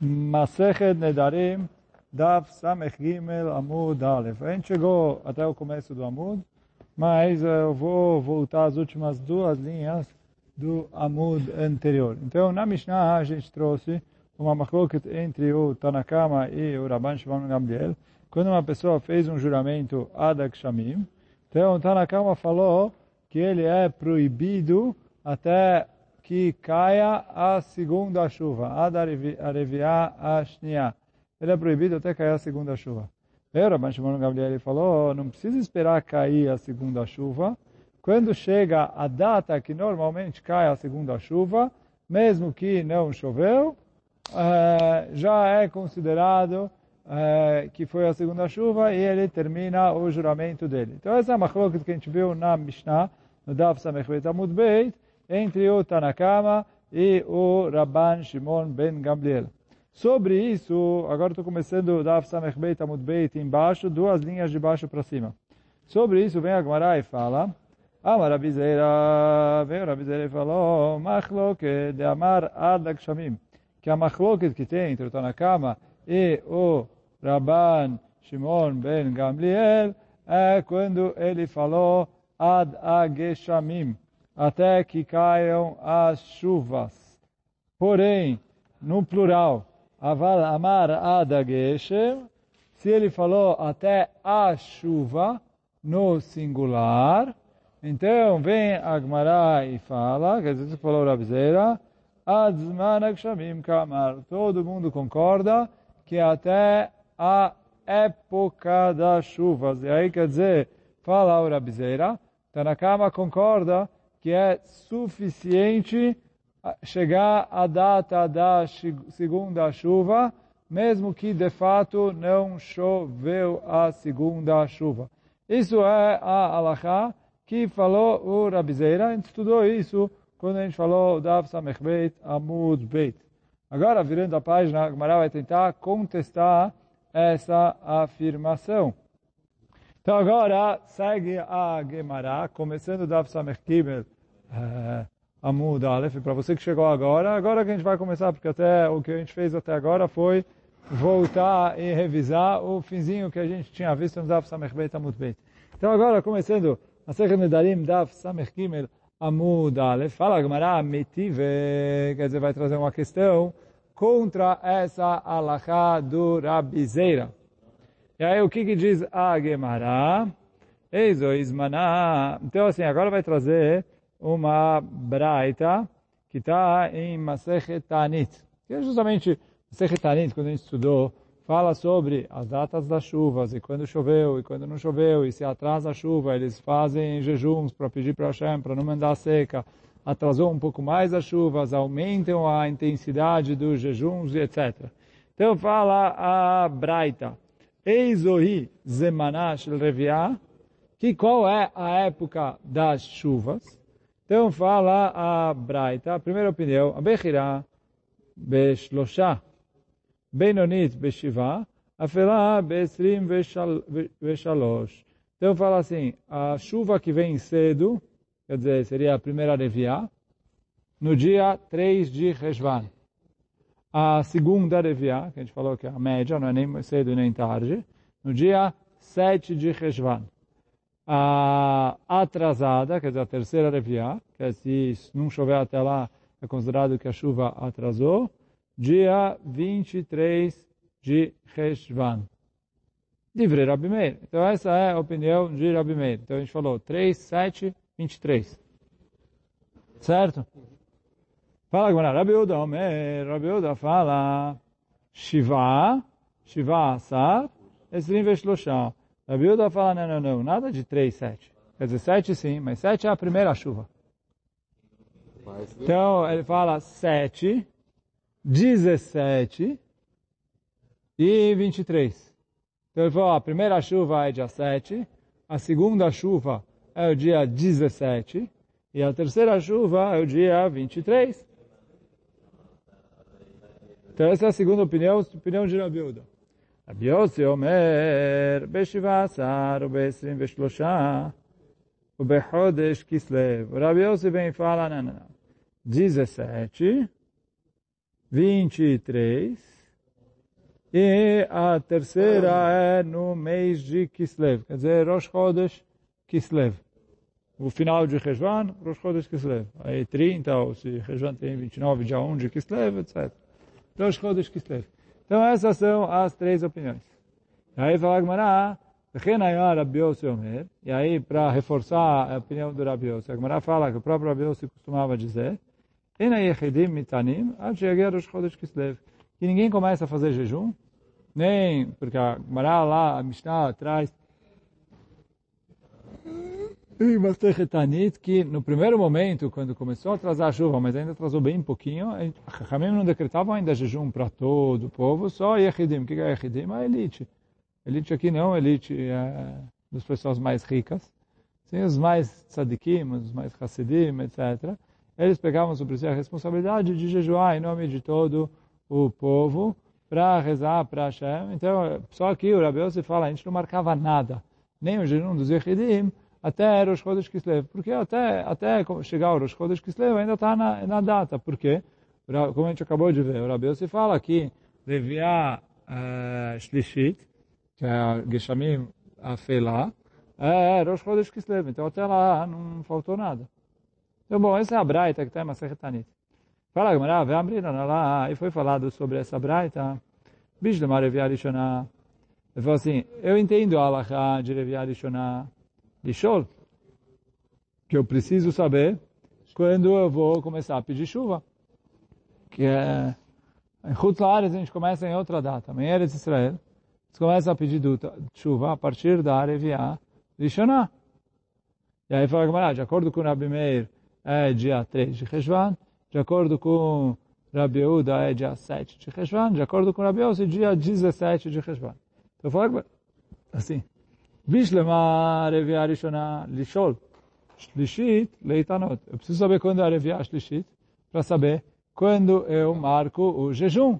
Masechet Nedarim, Daf Samech Gimel Amud Aleph. A gente chegou até o começo do Amud, mas eu vou voltar às últimas duas linhas do Amud anterior. Então, na Mishnah, a gente trouxe uma machloket entre o Tanakama e o Rabban Shimon Gamliel, quando uma pessoa fez um juramento Adak Shamim. Então, o Tanakama falou que ele é proibido até que caia a segunda chuva, ad arevia ashnia. Ele é proibido até cair a segunda chuva. O Rabban Shimon Gabriel falou, não precisa esperar cair a segunda chuva. Quando chega a data que normalmente cai a segunda chuva, mesmo que não choveu, eh, já é considerado eh, que foi a segunda chuva e ele termina o juramento dele. Então essa é a machlokes que a gente viu na Mishnah, no Daf Samech Beit Amud Beit, entre o Tanakama e o Rabban Shimon ben Gamliel. Sobre isso, agora estou começando o Daf Samech Beit Amud Beit embaixo, duas linhas de baixo para cima. Sobre isso vem a Gemara e fala, Amar Abizeira, vem o Abizeira e falou, Machloke de Amar Ad Shamim, que a Machloke que tem entre o Tanakama e o Rabban Shimon ben Gamliel é quando ele falou Ad Ageshamim, até que caiam as chuvas. Porém, no plural, amar adageshem, se ele falou até a chuva, no singular, então vem Agmará e fala, quer dizer, falou Rabzeira, Adzmanak Shamim Kamar. Todo mundo concorda que até a época das chuvas. E aí quer dizer, fala o Rabzeira, Tanakama concorda que é suficiente chegar à data da segunda chuva, mesmo que de fato não choveu a segunda chuva. Isso é a alahá que falou o Rabizeira, a gente estudou isso quando a gente falou Dav Samech Beit Amud Beit. Agora, virando a página, a Gemara vai tentar contestar essa afirmação. Então agora segue a Gemara, começando Dav Samech uh, Amud Aleph. Para você que chegou agora, agora que a gente vai começar, porque até o que a gente fez até agora foi voltar e revisar o finzinho que a gente tinha visto no Daf Samech Beit Amud Beit. Então agora, começando, a Sechet Nedarim Daf Samech Gimel Amud Aleph, fala Gemara Metive, quer dizer, vai trazer uma questão contra essa alahá do Rabizeira. E aí, o que, que diz a Gemara? Eizo Ismaná. Então, assim, agora vai trazer uma braita que está em Masechet Tanit. Que é justamente Masechet Tanit, quando a gente estudou, fala sobre as datas das chuvas, e quando choveu, e quando não choveu, e se atrasa a chuva, eles fazem jejuns para pedir para Hashem, para não mandar seca, atrasou um pouco mais as chuvas, aumentam a intensidade dos jejuns, etc. Então fala a Braita, Eizohi Zemanash Reviah, que qual é a época das chuvas? Então fala a Braita, a primeira opinião, a Bechirá, Beshlosha, Benonit, Beshiva, Afelá, Besrim, Veshalosh. Então fala assim, a chuva que vem cedo, quer dizer, seria a primeira Reviá, no dia 3 de Reshvan. A segunda Reviá, que a gente falou que é a média, não é nem cedo nem tarde, no dia 7 de Reshvan a atrasada, quer dizer, a terceira reviá, que é se não chover até lá, é considerado que a chuva atrasou, dia 23 de Reshvan. Livre Rabi Meir. Então essa é a opinião de Rabi Meir. Então a gente falou 3, 7, 23. Certo? Fala agora, Rabi Uda Rabi Uda fala, Shiva, Shiva Asar, Esrim Veshlosha. A Bilda fala, não, não, não, nada de 3, 7. Quer dizer, 7 sim, mas 7 é a primeira chuva. Então, ele fala 7, 17 e 23. Então, ele falou, a primeira chuva é dia 7, a segunda chuva é o dia 17 e a terceira chuva é o dia 23. Então, essa é a segunda opinião, opinião de Rabiuda. רבי יוסי אומר, בשבעה עשר ובעשרים ושלושה ובחודש כסלו. רבי יוסי bem fala, não, não, 17, 23 E a terceira é no mês de Kislev, quer dizer, Rosh Chodesh Kislev. O final de Rejvan, Rosh Chodesh Kislev. Aí 30, ou se Rejvan tem 29, dia 1 de Kislev, etc. Rosh Chodesh Kislev. Então essas são as três opiniões. E aí fala Gmará, e aí, para reforçar a opinião do Rabi Yossi, a Gemara fala que o próprio Rabi Yossi costumava dizer, que ninguém começa a fazer jejum, nem, porque a Gemara lá, a Mishnah Masechet que no primeiro momento, quando começou a atrasar a chuva, mas ainda atrasou bem pouquinho, a Hamim não decretavam ainda jejum para todo o povo, só Yehidim. O que é Yehidim? A elite. Elite aqui não, elite é, das pessoas mais ricas. Sim, os mais tzadikim, os mais hassidim, etc. Eles pegavam sobre si a responsabilidade de jejuar em nome de todo o povo para rezar para Hashem. Então, só que o Rabi se fala, a gente não marcava nada, nem o jejum dos Yehidim, até Rosh Chodesh Kislev. Porque até, até chegar o Rosh Chodesh Kislev ainda está na, na data. Por quê? Como a gente acabou de ver, o Rabi se fala que devia uh, Shlishit, que é a Geshamim Afela, é Rosh Chodesh Kislev. Então até lá não faltou nada. Então, bom, essa é a Braita que está em Masechet Tanit. Fala, Gamara, vem abrir lá, e foi falado sobre essa Braita. Bicho de. Ele falou assim, eu entendo a Alaha de Revia Rishonah de Shol, que eu preciso saber quando eu vou começar a pedir chuva. Que é... Em Chutz a gente começa em outra data. Amanhã é Israel você começa a pedir chuva a partir da Arevia Rishonah. E aí fala de acordo com Rabi Meir, é dia 3 de Reshvan, de acordo com Rabi Uda, é dia 7 de Reshvan, de acordo com Rabi Yossi, dia 17 de Reshvan. Então fala assim, Vishlema Arevia Rishonah Lishol, Shlishit Leitanot. Eu preciso saber quando é a Arevia Shlishit, para saber quando eu marco o jejum.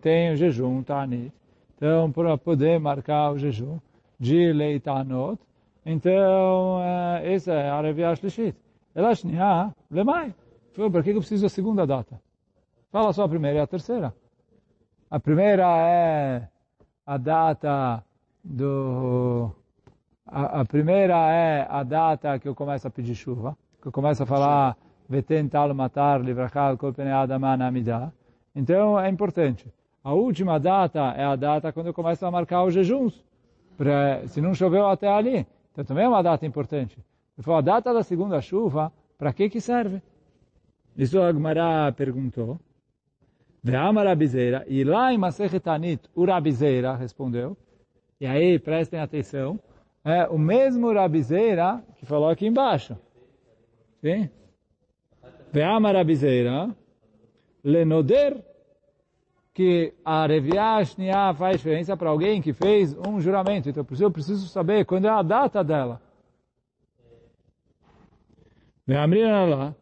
Tem o jejum Tanit. Então, para poder marcar o jejum de Leitanot, então, essa é a Revia Shlishit. Ela Shniha, Lemai. Por que eu preciso da segunda data? Fala só a primeira e a terceira. A primeira é a data do... A, a primeira é a data que eu começo a pedir chuva, que eu começo a falar Vetental matar livrachal Então, é importante. A última data é a data quando eu começo a marcar os jejuns. Pra, se não choveu até ali. Então também é uma data importante. Ele a data da segunda chuva, para que que serve? Isso Agmará perguntou. Ve'ama. E lá em Masechet Anit, o Rabizeira respondeu. E aí, prestem atenção. É o mesmo Rabizeira que falou aqui embaixo. Sim? Ve'ama Rabizeira. Lenoder que a Reviá faz diferença para alguém que fez um juramento. Então, eu preciso saber quando é a data dela. Ve'amrina lá,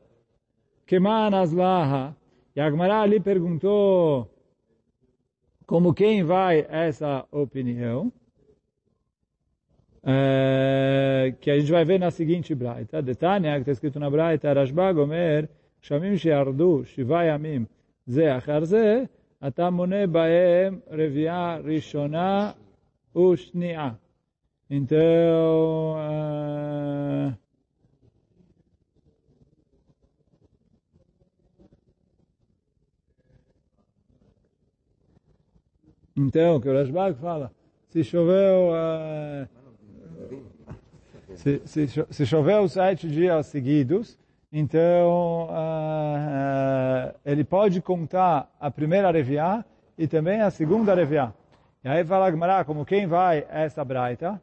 Keman Azlaha, e Agmará ali perguntou como quem vai essa opinião, é, que a gente vai ver na seguinte braita. Detania, que está escrito na braita, Rashba Gomer, Shamim Sheardu, Shivayamim, Ze Achar Ze, Atamune Baem, Revia Rishona, Ushnia. Então, uh, então, que o Rashbag fala, se choveu uh, se, se, se choveu sete dias seguidos, então, uh, uh, ele pode contar a primeira reviá e também a segunda reviá. E aí fala Agmará, como quem vai essa braita,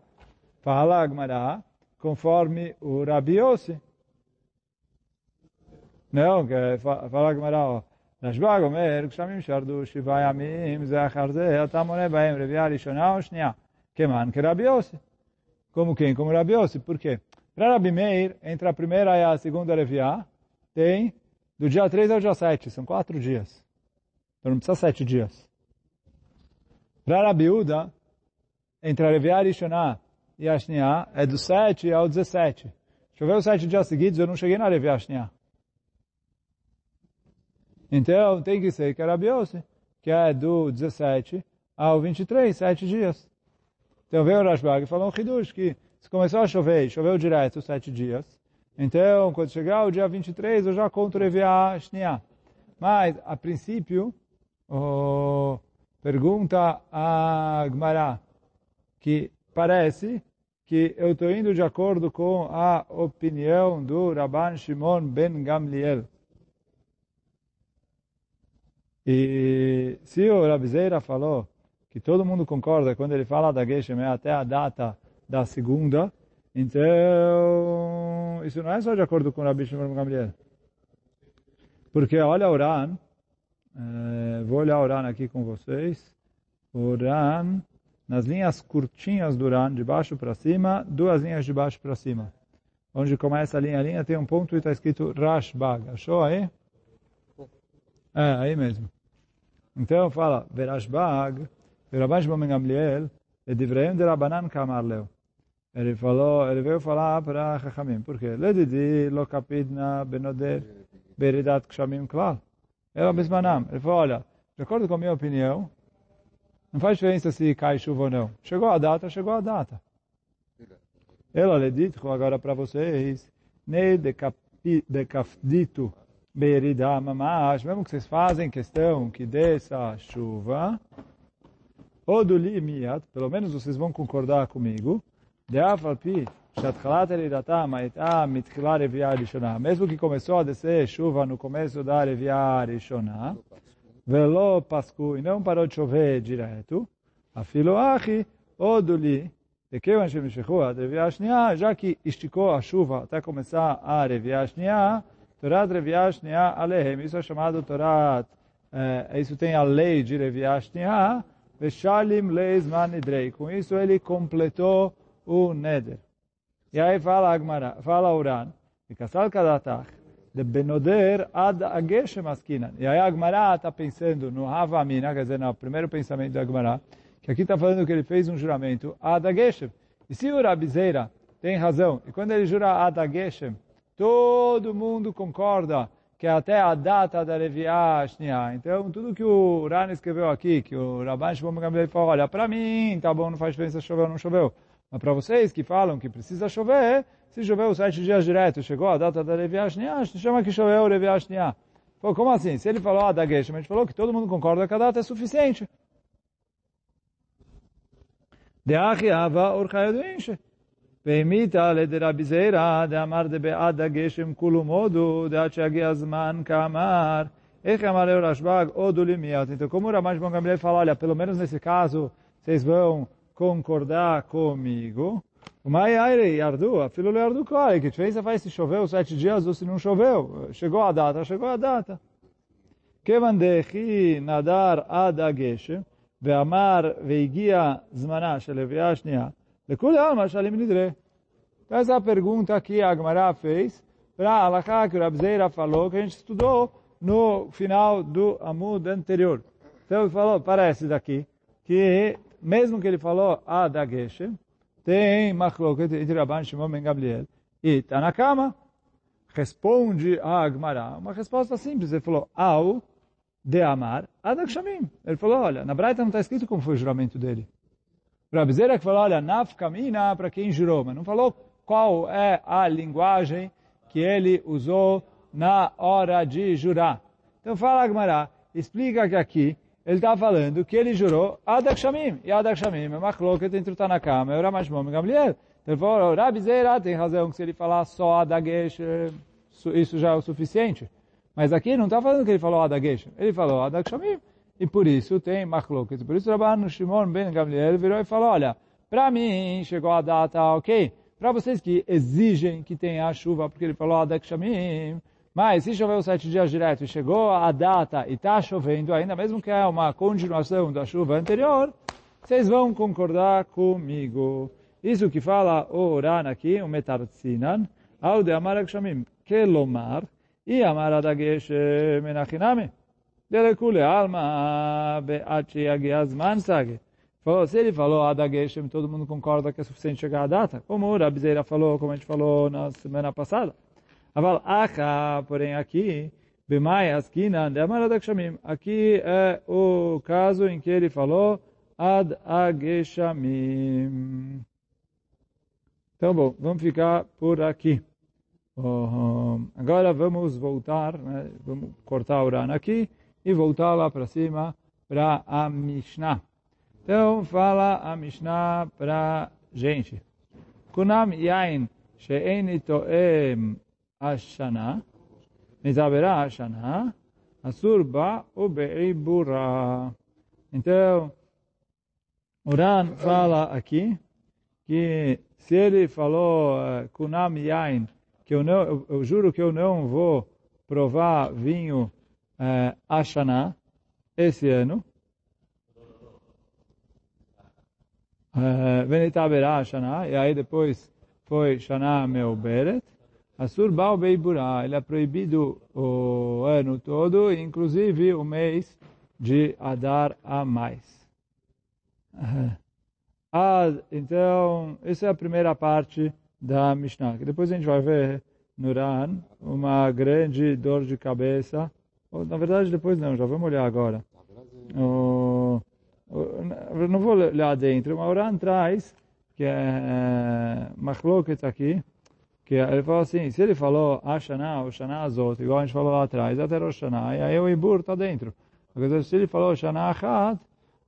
fala Agmará, conforme o Rabi Yossi. Não, que fala Agmará, ó, נשבע אומר, גשמים שרדו שבעה ימים זה אחר זה, אתה מונה בהם רביעה ראשונה או שנייה, כמן כרבי יוסי. como quem? Como Rabi Yossi. Por quê? Para Rabi Meir, entre a primeira e a segunda Reviá, tem do dia 3 ao dia 7, são quatro dias. Então não precisa sete dias. Para Rabi Uda, entre a Reviá Rishoná e a Shniá, é do 7 ao 17. Choveu sete dias seguidos, eu não cheguei na Reviá Shniá. Então tem que ser que é Rabi Yossi. que é do 17 ao 23, sete dias. Então veio o Rashbag e falou um Hidush que se começou a chover, choveu direto sete dias, então quando chegar o dia 23 eu já conto Reviá Shniá. Mas, a princípio, oh, pergunta a Gmará, que parece que eu estou indo de acordo com a opinião do Rabban Shimon ben Gamliel. E se o Rabizeira falou que todo mundo concorda quando ele fala da Geshem é até a data da segunda, então isso não é só de acordo com o Rabbi Shimon Gamliel. Porque olha o Ran, eh, vou olhar o Ran aqui com vocês, o Ran nas linhas curtinhas do Ran, de baixo para cima, duas linhas de baixo para cima. Onde começa a linha a linha tem um ponto e está escrito Rashbag. Achou aí? É, aí mesmo. Então fala, Verashbag, Verabash Bom Gamliel, Edivreim de Rabanan Kamar Leo. Ele falou, ele veio falar para Chachamim. Por quê? Ledidi lo kapidna benoder beridat kshamim klal. Era bismanam. Ele falou, olha, de acordo com a minha opinião, não faz diferença se cai chuva ou não. Chegou a data, chegou a data. Ela dito agora para vocês, ne decafdito berida mamash, mesmo que vocês fazem questão que desça chuva, ou do limiat, pelo menos vocês vão concordar comigo, de mesmo que começou a descer chuva no começo da Reviá Velo pascu, e não parou de chover direto, afilo achi, oduli, e que o Shemichechu, a Reviá Shnia, já que esticou a chuva até começar a Reviá Shnia, Torat Reviá Shnia Alehem, isso é chamado Torat, Veshalim Leizman Nidrei, com isso ele completou o Neder. E aí fala Agmara, fala Uran, e Kasal Kadatach, de Benoder ad Ageshem Askinan. E aí a Agmará está pensando no Havamina, quer dizer, no primeiro pensamento da Agmará, que aqui está falando que ele fez um juramento ad Ageshem. E se o Rabizeira tem razão, e quando ele jura ad Ageshem, todo mundo concorda que é até a data da Reviá. Então, tudo que o Rani escreveu aqui, que o Rabban Shimon Gamliel falou, olha, para mim, tá bom, não faz diferença choveu ou não choveu. Mas para vocês que falam que precisa chover, se choveu sete dias direto, chegou a data da Reviá chama que choveu Reviá. Pô, como assim? Se ele falou a da Geshem, a gente falou que todo mundo concorda que a data é suficiente. De Achiava Urchaio do Inche. והמיתה לדרבי זיירא דאמר דבעד הגשם כולו מודו דעד שיגיע הזמן כאמר איך אמר eu Rashbag odu limiat. Então, como o Ramaj Bom Gamliel fala, olha, pelo menos nesse caso, vocês vão concordar comigo. O Mai Aire Yardu, a filho Yardu Koi, que diferença faz se choveu sete dias ou se não choveu. Chegou a data, chegou a data. כיוון דכי נדר עד הגשם, ואמר והגיע זמנה של então essa é a pergunta que a Agmará fez para a Alaká que o Rabzeira falou, que a gente estudou no final do Amud anterior. Então ele falou, parece daqui, que mesmo que ele falou a da Geshem, tem machloket entre Rabban Shimon ben Gabriel. e Tanakama, responde a Agmará uma resposta simples. Ele falou, ao de amar adakshamim. Ele falou, olha, na Braita não está escrito como foi o juramento dele. O Rabzeira que falou, olha, nafkamina para quem jurou, mas não falou qual é a linguagem que ele usou na hora de jurar. Então fala Agmará, explica que aqui ele está falando que ele jurou Adakshamim. E Adakshamim é machloket entre o Tanakama e o Ramashmom e Gamliel. Então ele falou, Rabi Zeira tem razão que se ele falar só Adagesh, isso já é o suficiente. Mas aqui não está falando que ele falou Adagesh, ele falou Adakshamim. E por isso tem machloket. Por isso Rabban Shimon ben Gamliel virou e falou, olha, para mim chegou a data, ok, para vocês que exigem que tenha chuva, porque ele falou Adakshamim, mas se choveu sete dias direto e chegou a data e está chovendo ainda, mesmo que é uma continuação da chuva anterior, vocês vão concordar comigo. Isso que fala o Oran aqui, o Metarzinan, ao de Amar Akshamim, Kelomar, e Amar Adagesh Menachiname. Delekule alma be'at sheyagia azman sage. Se ele falou Adageshem, todo mundo concorda que é suficiente chegar à data. Como o Rabizeira falou, como a gente falou na semana passada. Aval acha, porém aqui, Bemai askinan de. Aqui é o caso em que ele falou ad ageshamim. Então, bom, vamos ficar por aqui. Uh, agora vamos voltar, né? vamos cortar o Ran aqui e voltar lá para cima para a Mishnah. Então, fala a Mishnah para gente. Kunam yain she'en to'em ashana, mizabera ashana, asur ba o be'ibura. Então, o Ran fala aqui que se ele falou uh, kunam yain, que eu, não, eu, eu, juro que eu não vou provar vinho uh, ashana esse ano, Venitaberá Shana, e aí depois foi Shana Meoberet. Asur Baal Beiburá, ele é proibido o ano todo, inclusive o mês de Adar a mais. Ah, então, essa é a primeira parte da Mishnah, depois a gente vai ver no Ran uma grande dor de cabeça. Na verdade, depois não, já vamos olhar agora. O, não vou lá dentro, mas o Ran traz que é Machloket aqui, que ele falou assim, se ele falou Ashana ou Shana Azot, igual a gente falou lá atrás, até Rosh Hashanah, e aí o Ibur está dentro. Se ele falou Shana Achat,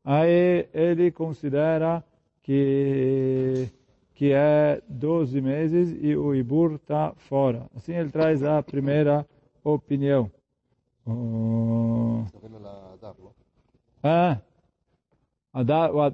aí ele considera que que é 12 meses e o Ibur está fora. Assim ele traz a primeira opinião. Oh. Ah,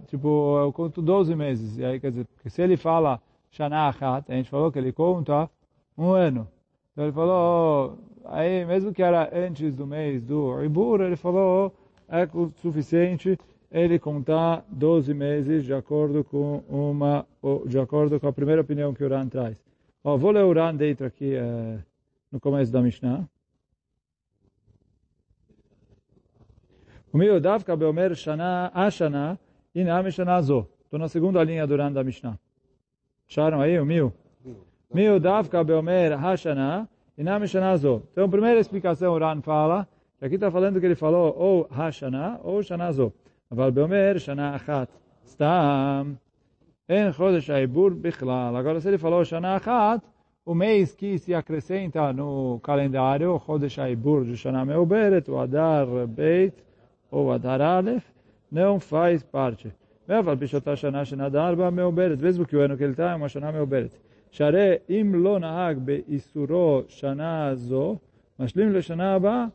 tipo, eu conto 12 meses. E aí, quer dizer, porque se ele fala Shana Achat, a gente falou que ele conta um ano. Então ele falou, aí mesmo que era antes do mês do Ibur, ele falou, é suficiente ele contar 12 meses de acordo com uma, de acordo com a primeira opinião que o Ran traz. Ó, vou ler o Ran dentro aqui é, no começo da Mishnah. O meu davka beomer shana ashana inam shana zo. Estou na segunda linha do Ran da Mishnah. Acharam aí o mil? Mil davka beomer hashana inam shana zo. Então, a primeira explicação o Ran fala, que aqui está falando que ele falou ou hashana ou shana zo. אבל באומר שנה אחת, סתם, אין חודש העיבור בכלל. Agora, se ele falou שנה אחת, o mês que se acrescenta no calendário, o Chodesh Aibur de Shana Meuberet, o Adar Beit, ou Adar Aleph, não faz parte. אבל בשעותה שנה שנדר בה מעוברת, mesmo que o ano que ele está é uma שנה מעוברת. שהרי אם לא נהג באיסורו שנה זו, משלים לשנה הבאה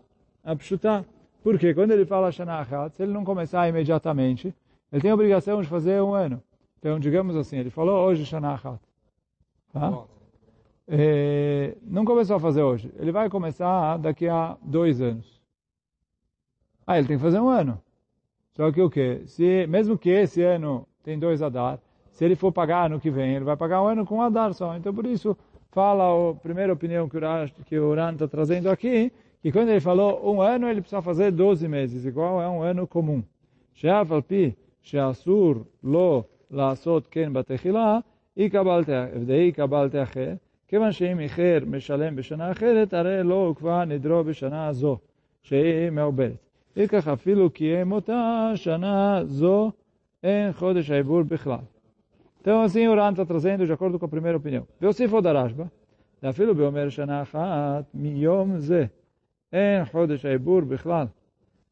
הפשוטה. Porque quando ele fala Shana Achat, se ele não começar imediatamente, ele tem a obrigação de fazer um ano. Então, digamos assim, ele falou hoje Shana Achat. Tá? É, não começou a fazer hoje. Ele vai começar daqui a dois anos. Ah, ele tem que fazer um ano. Só que o quê? Se, mesmo que esse ano tem dois Adar, se ele for pagar ano que vem, ele vai pagar um ano com Adar só. Então, por isso, fala a primeira opinião que o Uran está trazendo aqui, e quando ele falou um ano, ele precisa fazer 12 meses, igual é um ano comum. שאף על פי שאסור לו לעשות כן בתחילה, ודאי קבלת אחר, כיוון שאם איחר משלם בשנה אחרת, הרי לא כבר נדרו בשנה זו, שהיא מעוברת. וכך אפילו קיים אותה שנה זו, em Chodesh Aibur Bichlal. Então, assim, o Ran está trazendo de acordo com a primeira opinião. Veosifo da Rashba, da filo beomer shana achat miyom zeh. אין חודש העיבור בכלל.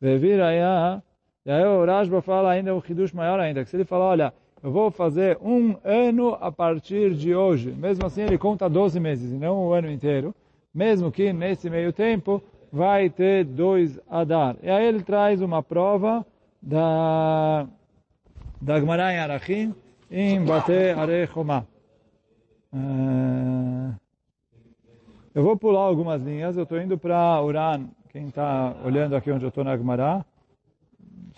והביא ראיה, e aí o Rashba fala ainda um Hidush maior ainda, que se ele falar, olha, eu vou fazer um ano a partir de hoje, mesmo assim ele conta 12 meses, e não o ano inteiro, mesmo que nesse meio tempo vai ter dois Adar. E aí ele traz uma prova da, da Gemara em Arachim, em Bate Arechomá. Uh, eu vou pular algumas linhas, eu estou indo para Uran, quem está olhando aqui onde eu estou na Gemara.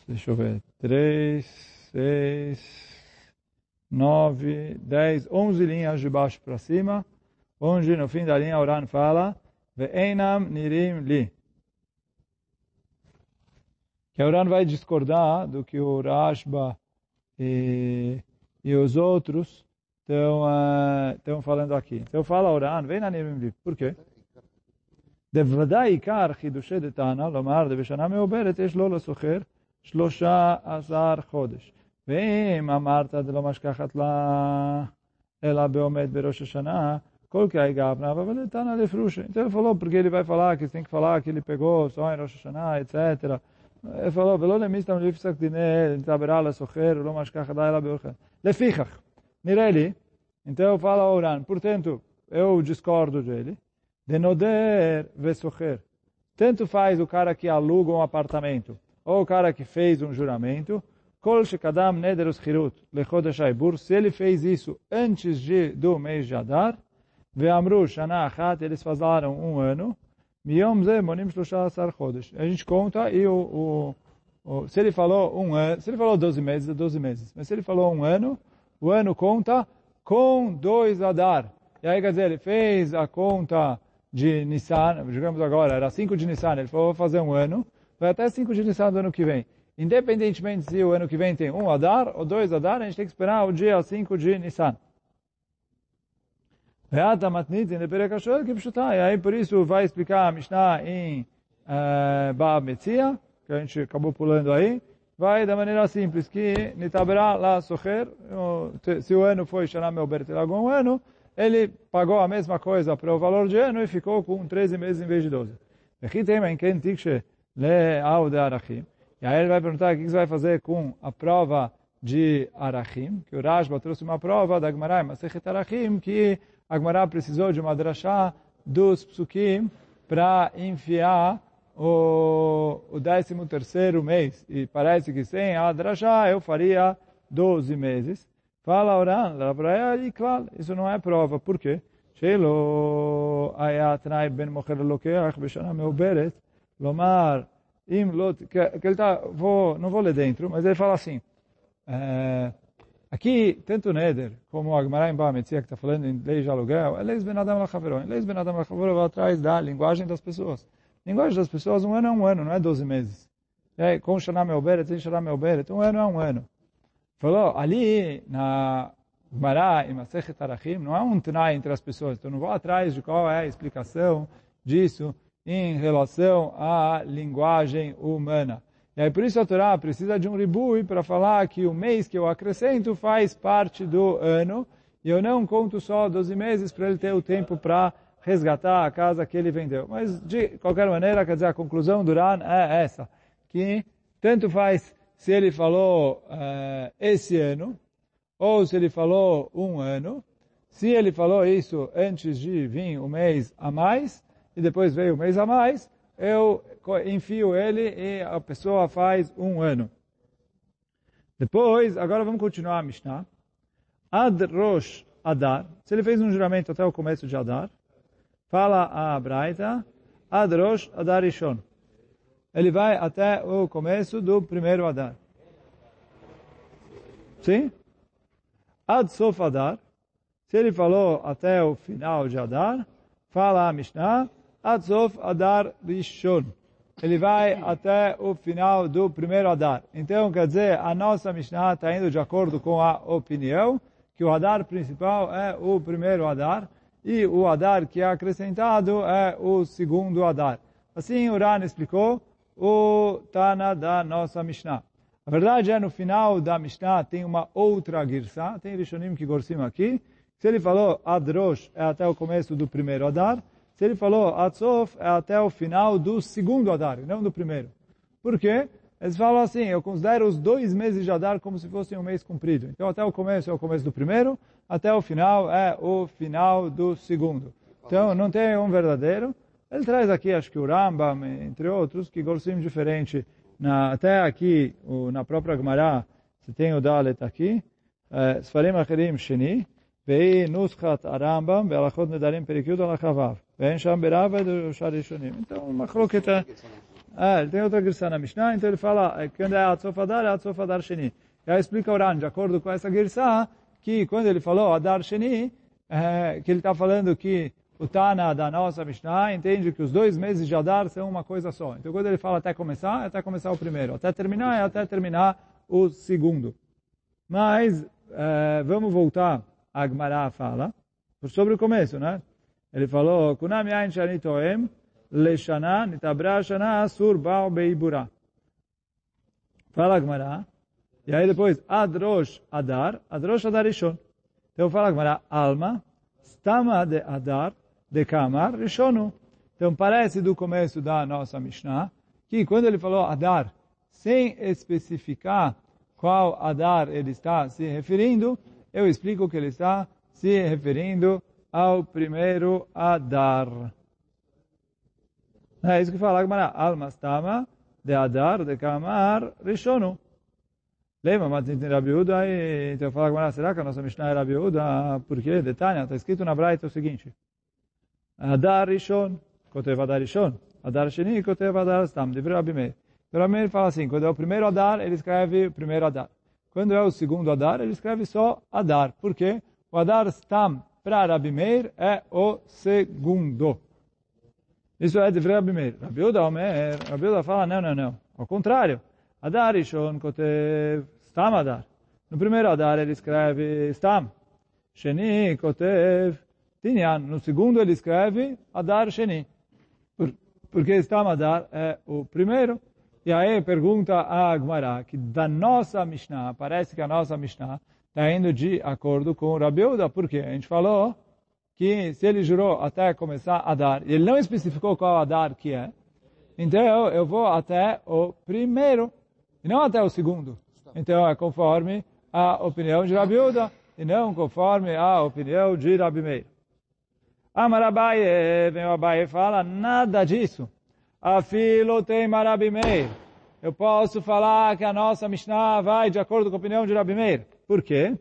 Deixa eu ver. 3, 6, 9, 10, 11 linhas de baixo para cima. Onde no fim da linha Uran fala Ve'enam nirim li. Que Uran vai discordar do que o Rashba e, e os outros estão uh, estão falando aqui. Então fala Oran, vem na Nirim Por quê? דוודאי עיקר חידושי דתנא, לומר דבשנה מעוברת יש לו לסוחר שלושה עשר חודש. ואם אמרת דלא משכחת לה, אלא בעומד בראש השנה, qual que é a gavna, vai valer tá na lefruxa. Então ele falou, porque ele vai falar que tem que falar que ele pegou só em Rosh Hashanah, etc. Ele falou, ולא למיסתם לפסק דיני, נתברא לסוחר, ולא משכח עדיין אלא באוכל. לפיכך, נראה לי, então eu falo ao Oran, portanto, eu discordo dele, de noder vesocher. Tanto faz o cara que aluga um apartamento, ou o cara que fez um juramento, kol shekadam neder uschirut lechodesh haibur, se ele fez isso antes de, do mês de Adar, Ve'amru shana achat, eles falaram um ano. Miyom ze monim shlosha asar chodesh. A gente conta e o, o, o, se ele falou um ano, se ele falou 12 meses, é 12 meses. Mas se ele falou um ano, o ano conta com dois adar. E aí, quer dizer, ele fez a conta de Nissan, digamos agora, era 5 de Nissan, ele falou, vou fazer um ano, vai até 5 de Nissan do ano que vem. Independentemente se o ano que vem tem um Adar ou dois Adar, a gente tem que esperar o dia 5 de Nissan. Reata matnitin de perekashol que pshutai. Aí por isso vai explicar a Mishnah em uh, Baab Metzia, que a gente acabou pulando aí. Vai da maneira simples, que Nitabra lá socher, se o ano foi Shana Melbert algum ano, ele pagou a mesma coisa para o valor de ano e ficou com 13 meses em vez de 12. Aqui tem em quem tikshe le de arachim. E aí ele vai perguntar o que você vai fazer com a prova de arachim, que o Rashba trouxe uma prova da Gemara Masechet Arachim, que a Gemara precisou de uma drachá dos psukim para enfiar o, o 13 terceiro mês. E parece que sem a drachá eu faria 12 meses. Fala Oran, e claro, isso não é prova. Por quê? שלא היה תנאי בין מוכר ללוקח בשנה מעוברת, לומר, אם לא, que ele tá, vou, não vou ler dentro, mas ele fala assim, é, Aqui, tanto Neder como a Gemara em Bametzia, que está falando em lei de aluguel, é leis ben Adam lachaveron. Leis ben Adam lachaveron vai atrás da linguagem das pessoas. Linguagem das pessoas, um ano é um ano, não é 12 meses. É, com Shana Meoberet, sem Shana Meoberet, um ano é um ano. Falou, ali na Gemara e Masechet não há um tnai entre as pessoas. Então não vou atrás de qual é a explicação disso em relação à linguagem humana. E aí por isso a Torá precisa de um ribui para falar que o mês que eu acrescento faz parte do ano e eu não conto só 12 meses para ele ter o tempo para resgatar a casa que ele vendeu. Mas de qualquer maneira, quer dizer, a conclusão do Ran é essa, que tanto faz se ele falou uh, esse ano ou se ele falou um ano, se ele falou isso antes de vir o mês a mais e depois veio o mês a mais, eu enfio ele e a pessoa faz um ano. Depois, agora vamos continuar a Mishnah. Ad Rosh Adar. Se ele fez um juramento até o começo de Adar, fala a Braita, Ad Rosh Adar Ishon. Ele vai até o começo do primeiro Adar. Sim? Ad Sof Adar. Se ele falou até o final de Adar, fala a Mishnah, Ad Sof Adar Rishon ele vai até o final do primeiro Adar. Então, quer dizer, a nossa Mishnah está indo de acordo com a opinião que o Adar principal é o primeiro Adar e o Adar que é acrescentado é o segundo Adar. Assim, o Ran explicou o Tana da nossa Mishnah. A verdade é, no final da Mishnah tem uma outra Girsa, tem Rishonim que gorsim aqui. Se ele falou Adrosh é até o começo do primeiro Adar, se ele falou Atzof é até o final do segundo Adar, não do primeiro. Por quê? Eles falam assim, eu considero os dois meses de Adar como se fossem um mês comprido. Então até o começo é o começo do primeiro, até o final é o final do segundo. Então não tem um verdadeiro. Ele traz aqui, acho que o Rambam, entre outros, que gostam diferente. Na, até aqui, o, na própria Gemara, você tem o Dalet aqui. Sfarim Acherim Sheni, Beinuskat Arambam, Belachot Nedarim Perikyud Alachavav. Vem Sham Berava do Sharishonim. Então, uma croqueta. Ah, é- é, ele tem outra grissão na Mishnah, então ele fala, é, quando é Atzof Adar, é Atzof Adar Sheni. E aí explica Oran, de acordo com essa grissão, que quando ele falou a dar é, que ele está falando que o Tana da nossa Mishnah entende que os dois meses de Adar são uma coisa só. Então, quando ele fala até começar, é até começar o primeiro. Até terminar, é até terminar o segundo. Mas, vamos voltar a Agmará fala, sobre o começo, né? Ele falou, Kunam yain shani toem, leshana nitabra shana asur ba'u beibura. Fala Agmará. E aí depois, Adrosh Adar, Adrosh Adar Rishon. Então fala Agmará, Alma, Stama de Adar, de Kamar, Rishonu. Então parece do começo da nossa Mishnah, que quando ele falou Adar, sem especificar qual Adar ele está se referindo, eu explico que ele está se referindo ao primeiro Adar. É isso que fala Gmará, Alma, Stama, de Adar, de Kamar, Rishonu. Lembra, mas tem Rabi Uda e então fala agora, será que a nossa Mishnah é Rabi Uda? Por quê? Detalhe, está escrito na Braita o seguinte. Adar Rishon, Kotev Adar Rishon. Adar Sheni, Kotev Adar Stam. De Rabi Meir. Rabi Meir fala assim, quando é o primeiro Adar, ele escreve o primeiro Adar. Quando é o segundo Adar, ele escreve só Adar. Por quê? O Adar Stam para Rabi Meir é o segundo. Isso é de Rabi Meir. Omer, Rabi Uda fala, não, não, não. Ao contrário. Adar Rishon Kotev Stam Adar. No primeiro Adar ele escreve Stam. Sheni Kotev Tinyan. No segundo ele escreve Adar Sheni. Por, porque Stam Adar é o primeiro. E aí pergunta a Agmará que da nossa Mishnah, parece que a nossa Mishnah está indo de acordo com o Rabiuda. Por quê? A gente falou que se ele jurou até começar a dar, e ele não especificou qual Adar que é, então eu vou até o primeiro e não até o segundo. Então é conforme a opinião de Rabi Uda e não conforme a opinião de Rabi Meir. Amarabaye, vem o Abaye fala, nada disso. Afilo tem Rabi Meir. Eu posso falar que a nossa Mishnah vai de acordo com a opinião de Rabi Meir. Por quê?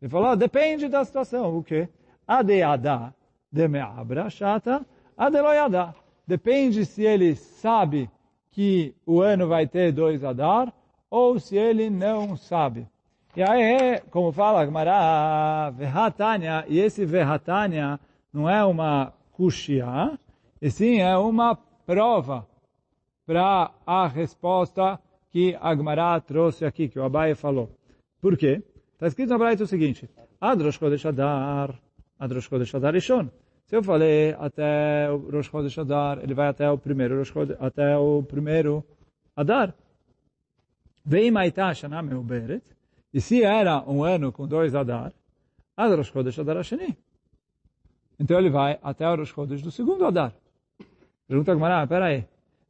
Ele falou, depende da situação. O quê? Adeada de me'abra chata, adeloyada. Depende se ele sabe que o ano vai ter dois Adar, ou se ele não sabe. E aí, como fala Gmará, Vehatanya, e esse Vehatanya não é uma kushia, e sim é uma prova para a resposta que a Gmará trouxe aqui, que o Abaye falou. Por quê? Está escrito na Braita o seguinte, Adrosh Adar, Adrosh Kodesh Adar. Se eu falei até o Rosh Chodesh Adar, ele vai até o primeiro Rosh Chodesh, até o primeiro Adar. Vem Maitá Meuberet, e se era um ano com dois Adar, Ad Rosh Chodesh Adar. Então ele vai até o Rosh Chodesh do segundo Adar. Pergunta a Gmará, peraí,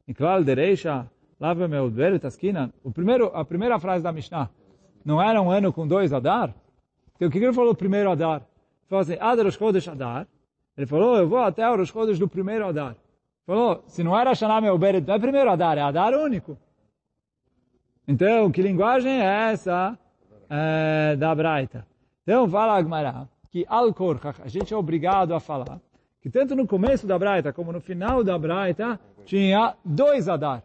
Niklal Dereisha, Lava Meuberet Askinan, o primeiro, a primeira frase da Mishnah, não era um ano com dois Adar? Então o que ele falou primeiro Adar? Ele falou assim, Ad Rosh Adar, ele falou, eu vou até o Rosh do primeiro Adar. Ele falou, se não era Shana Meuberet, não é primeiro Adar, é Adar único. Então, que linguagem é essa é, da Braita? Então, fala Agmará que al a gente é obrigado a falar que tanto no começo da Braita como no final da Braita tinha dois Adar.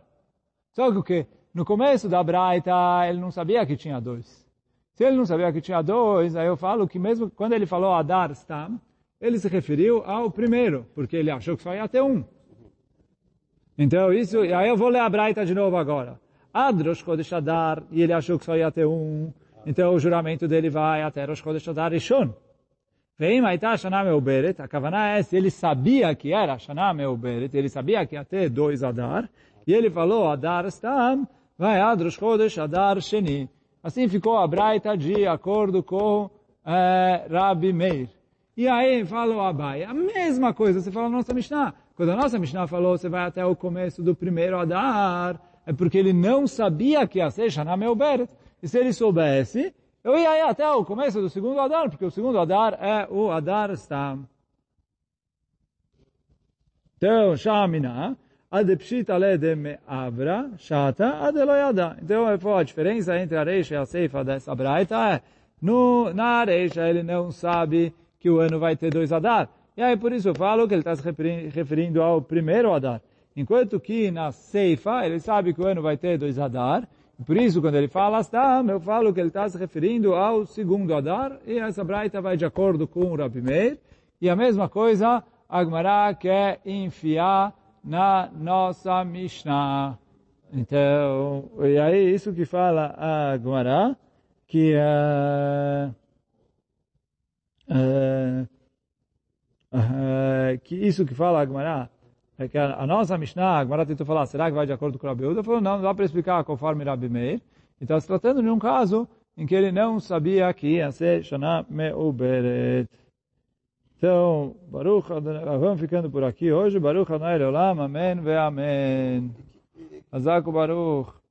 Só que o que? No começo da Braita ele não sabia que tinha dois. Se ele não sabia que tinha dois, aí eu falo que mesmo quando ele falou Adar Stam, ele se referiu ao primeiro, porque ele achou que só ia ter um. Então isso, e aí eu vou ler a Braita de novo agora. Ad Rosh Chodesh Adar, e ele achou que só ia ter um, então o juramento dele vai até Rosh Chodesh Adar Rishon. Vem Maitá Shana Meuberet, a Kavaná é se ele sabia que era Shana Meuberet, ele sabia que ia ter dois Adar, e ele falou Adar Stam, vai Ad Rosh Chodesh Adar Sheni. Assim ficou a Braita de acordo com é, Rabi Meir. E aí falou Abai, a mesma coisa, você fala a nossa Mishnah. Quando a nossa Mishnah falou, você vai até o começo do primeiro Adar, é porque ele não sabia que ia ser Shana Meuberet. E se ele soubesse, eu ia ir até o começo do segundo Adar, porque o segundo Adar é o Adar Stam. Então, Shamina, Adepshita de me'avra, shata, adeloyada. Então, a diferença entre a Reisha e a Seifa dessa Braita é, no, na Reisha ele não sabe que o ano vai ter dois Adar. E aí, por isso eu falo que ele está se referindo ao primeiro Adar. Enquanto que na Seifa, ele sabe que o ano vai ter dois Adar, por isso, quando ele fala Astam, eu falo que ele está se referindo ao segundo Adar, e essa Braita vai de acordo com o Rabi Meir, e a mesma coisa, Agmará quer enfiar na nossa Mishnah. Então, e aí isso que fala Agmará, que, uh, que isso que fala Agmará, é que a, a nossa Mishnah, a tentou falar, será que vai de acordo com o Rabi Uda? Falou, não, não dá para explicar conforme Rabi Meir. Então, se tratando de um caso em que ele não sabia que ia ser Shana Me'uberet. Então, Baruch, vamos ficando por aqui hoje. Baruch Adonai Leolam, Amém ve Amém. Azak Baruch.